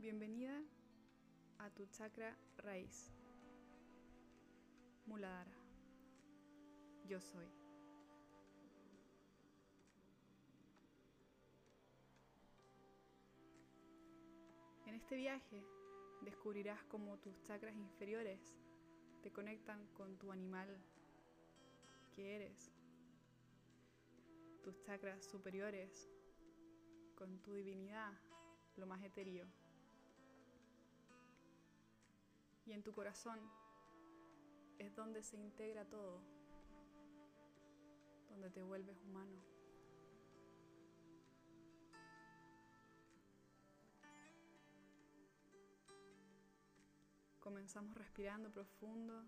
Bienvenida a tu chakra raíz. Muladhara. Yo soy. En este viaje descubrirás cómo tus chakras inferiores te conectan con tu animal que eres. Tus chakras superiores con tu divinidad, lo más etéreo. Y en tu corazón es donde se integra todo, donde te vuelves humano. Comenzamos respirando profundo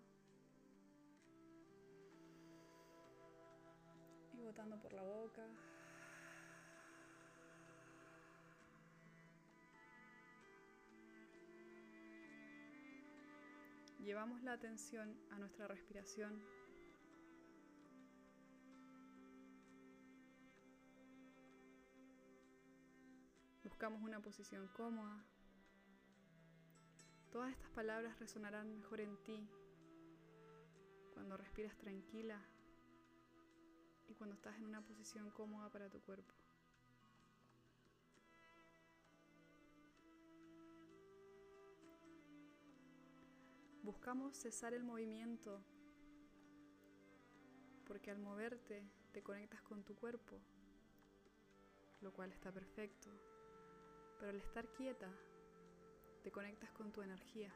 y botando por la boca. Llevamos la atención a nuestra respiración. Buscamos una posición cómoda. Todas estas palabras resonarán mejor en ti cuando respiras tranquila y cuando estás en una posición cómoda para tu cuerpo. Buscamos cesar el movimiento porque al moverte te conectas con tu cuerpo, lo cual está perfecto, pero al estar quieta te conectas con tu energía.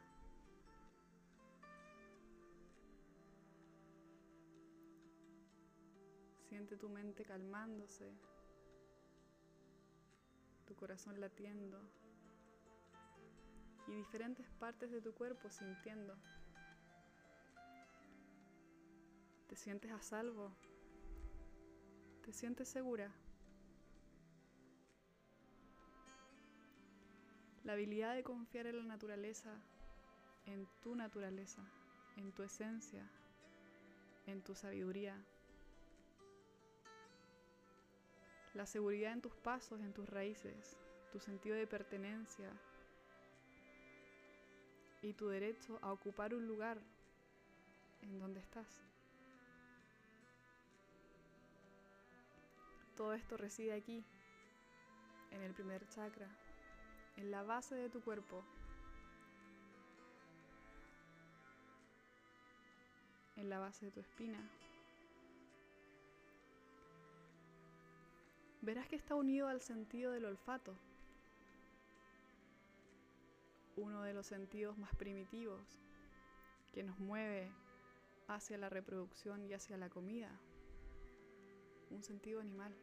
Siente tu mente calmándose, tu corazón latiendo y diferentes partes de tu cuerpo sintiendo. ¿Te sientes a salvo? ¿Te sientes segura? La habilidad de confiar en la naturaleza, en tu naturaleza, en tu esencia, en tu sabiduría. La seguridad en tus pasos, en tus raíces, tu sentido de pertenencia, y tu derecho a ocupar un lugar en donde estás. Todo esto reside aquí, en el primer chakra, en la base de tu cuerpo, en la base de tu espina. Verás que está unido al sentido del olfato uno de los sentidos más primitivos que nos mueve hacia la reproducción y hacia la comida, un sentido animal.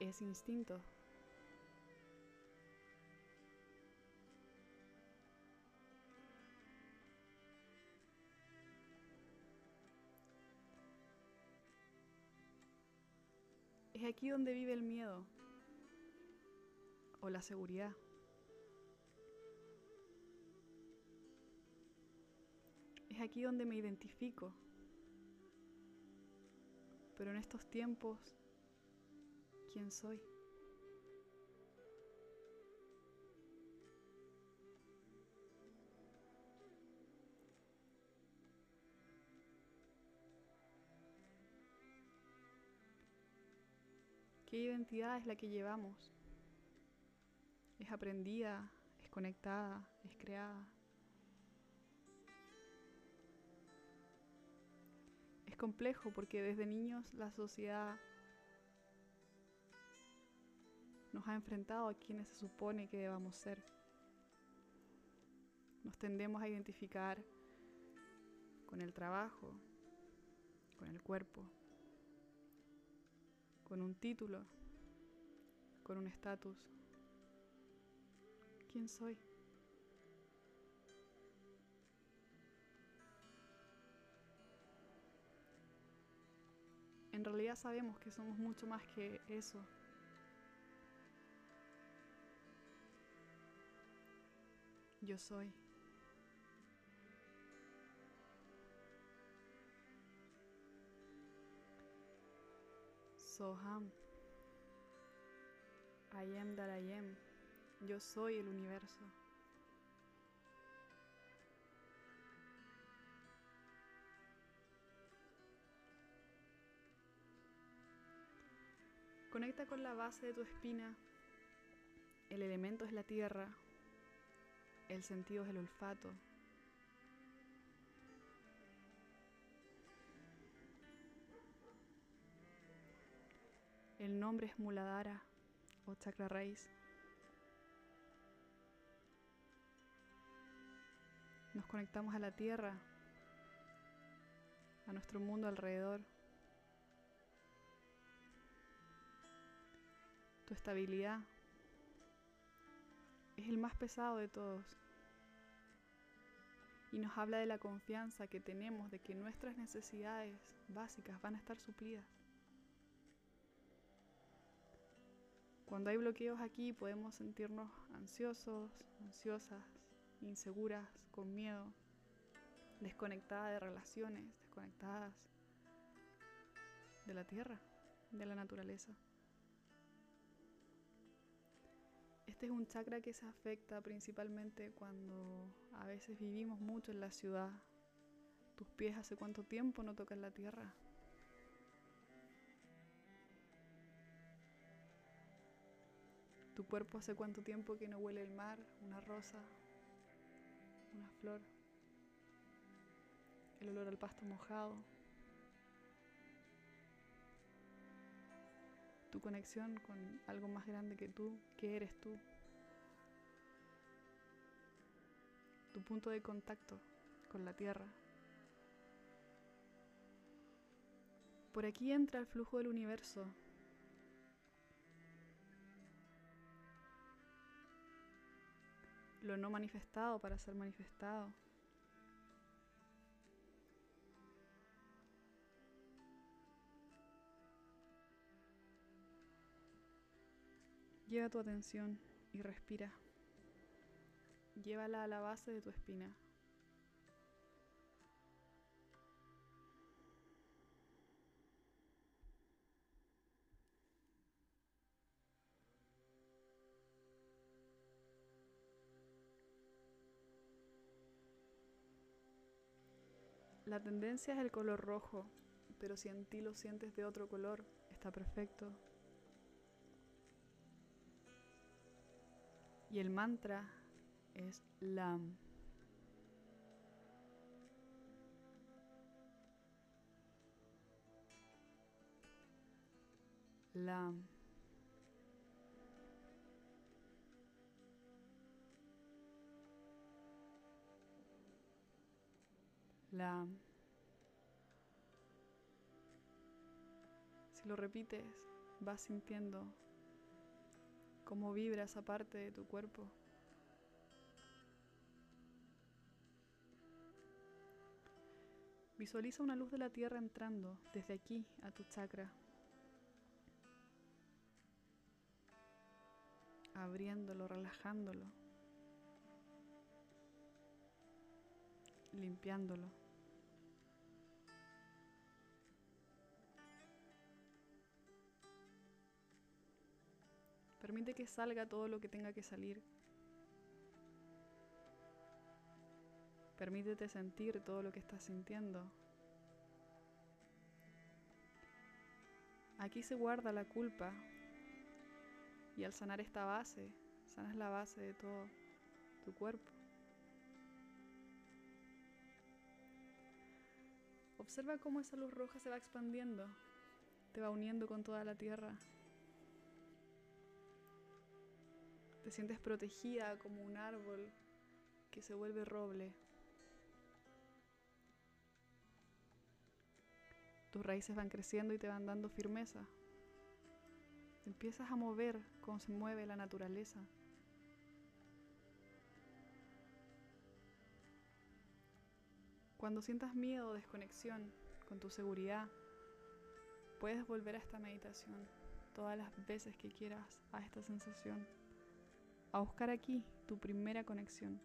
Es instinto. Es aquí donde vive el miedo o la seguridad. Es aquí donde me identifico. Pero en estos tiempos, ¿quién soy? ¿Qué identidad es la que llevamos? ¿Es aprendida? ¿Es conectada? ¿Es creada? Es complejo porque desde niños la sociedad nos ha enfrentado a quienes se supone que debamos ser. Nos tendemos a identificar con el trabajo, con el cuerpo, con un título, con un estatus. ¿Quién soy? En realidad sabemos que somos mucho más que eso. Yo soy. Soham. I am that I am. Yo soy el universo. Conecta con la base de tu espina. El elemento es la tierra. El sentido es el olfato. El nombre es Muladhara o chakra raíz. Nos conectamos a la tierra, a nuestro mundo alrededor. Tu estabilidad es el más pesado de todos. Y nos habla de la confianza que tenemos de que nuestras necesidades básicas van a estar suplidas. Cuando hay bloqueos aquí podemos sentirnos ansiosos, ansiosas, inseguras, con miedo, desconectadas de relaciones, desconectadas de la tierra, de la naturaleza. Este es un chakra que se afecta principalmente cuando a veces vivimos mucho en la ciudad. Tus pies hace cuánto tiempo no tocan la tierra. Tu cuerpo hace cuánto tiempo que no huele el mar, una rosa, una flor, el olor al pasto mojado. Tu conexión con algo más grande que tú, que eres tú. Tu punto de contacto con la tierra. Por aquí entra el flujo del universo lo no manifestado para ser manifestado. Lleva tu atención y respira. Llévala a la base de tu espina. La tendencia es el color rojo, pero si en ti lo sientes de otro color, está perfecto. Y el mantra es LAM. LAM. La... Lo repites, vas sintiendo cómo vibra esa parte de tu cuerpo. Visualiza una luz de la tierra entrando desde aquí a tu chakra, abriéndolo, relajándolo, limpiándolo. Permite que salga todo lo que tenga que salir. Permítete sentir todo lo que estás sintiendo. Aquí se guarda la culpa. Y al sanar esta base, sanas la base de todo tu cuerpo. Observa cómo esa luz roja se va expandiendo, te va uniendo con toda la tierra. Sientes protegida como un árbol que se vuelve roble. Tus raíces van creciendo y te van dando firmeza. Empiezas a mover como se mueve la naturaleza. Cuando sientas miedo o desconexión con tu seguridad, puedes volver a esta meditación todas las veces que quieras a esta sensación a buscar aquí tu primera conexión.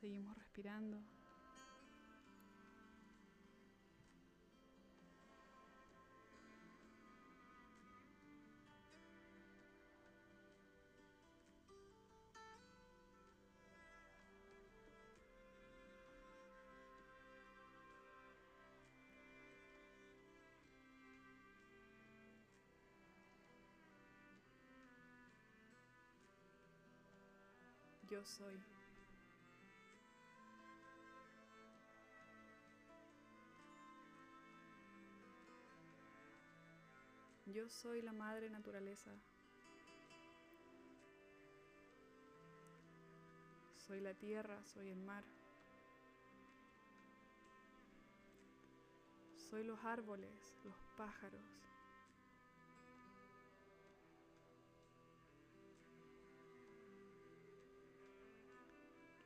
Seguimos respirando. Yo soy. Yo soy la madre naturaleza. Soy la tierra, soy el mar. Soy los árboles, los pájaros.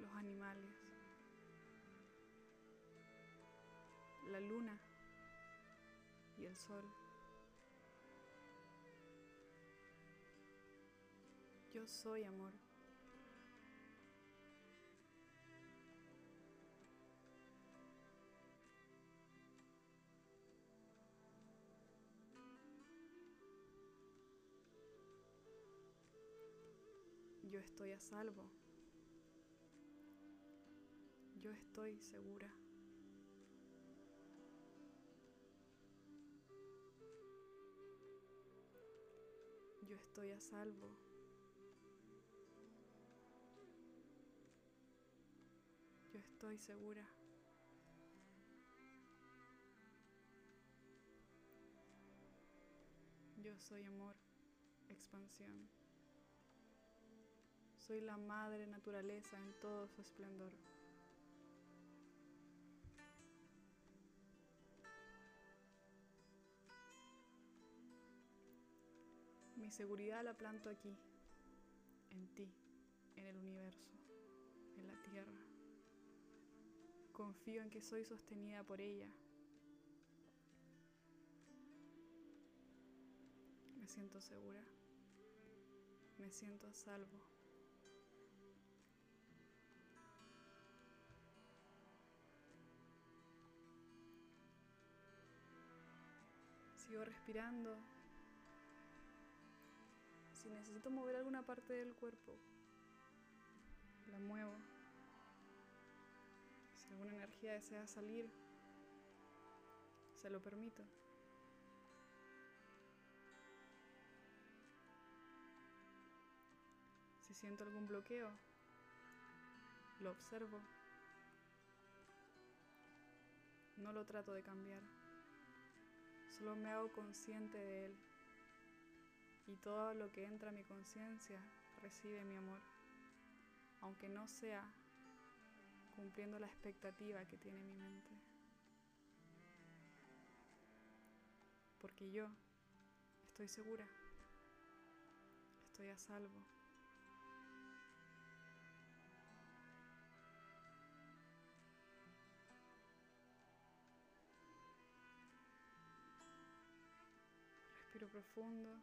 Los animales. La luna y el sol. Yo soy amor. Yo estoy a salvo. Yo estoy segura. Yo estoy a salvo. Yo estoy segura. Yo soy amor, expansión. Soy la madre naturaleza en todo su esplendor. Mi seguridad la planto aquí, en ti, en el universo, en la tierra. Confío en que soy sostenida por ella. Me siento segura. Me siento a salvo. Sigo respirando. Si necesito mover alguna parte del cuerpo, la muevo. Si alguna energía desea salir, se lo permito. Si siento algún bloqueo, lo observo. No lo trato de cambiar. Solo me hago consciente de él. Y todo lo que entra a mi conciencia recibe mi amor. Aunque no sea cumpliendo la expectativa que tiene mi mente. Porque yo estoy segura. Estoy a salvo. Respiro profundo.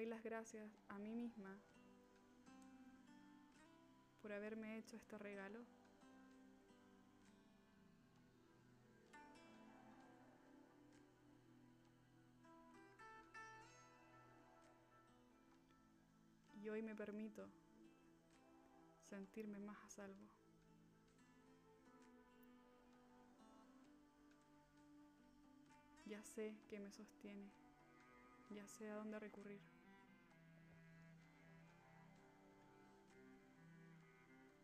Doy las gracias a mí misma por haberme hecho este regalo. Y hoy me permito sentirme más a salvo. Ya sé que me sostiene, ya sé a dónde recurrir.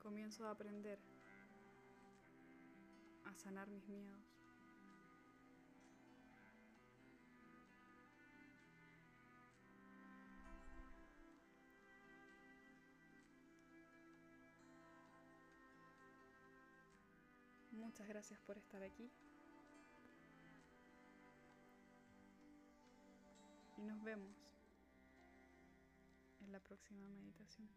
Comienzo a aprender a sanar mis miedos. Muchas gracias por estar aquí. Y nos vemos en la próxima meditación.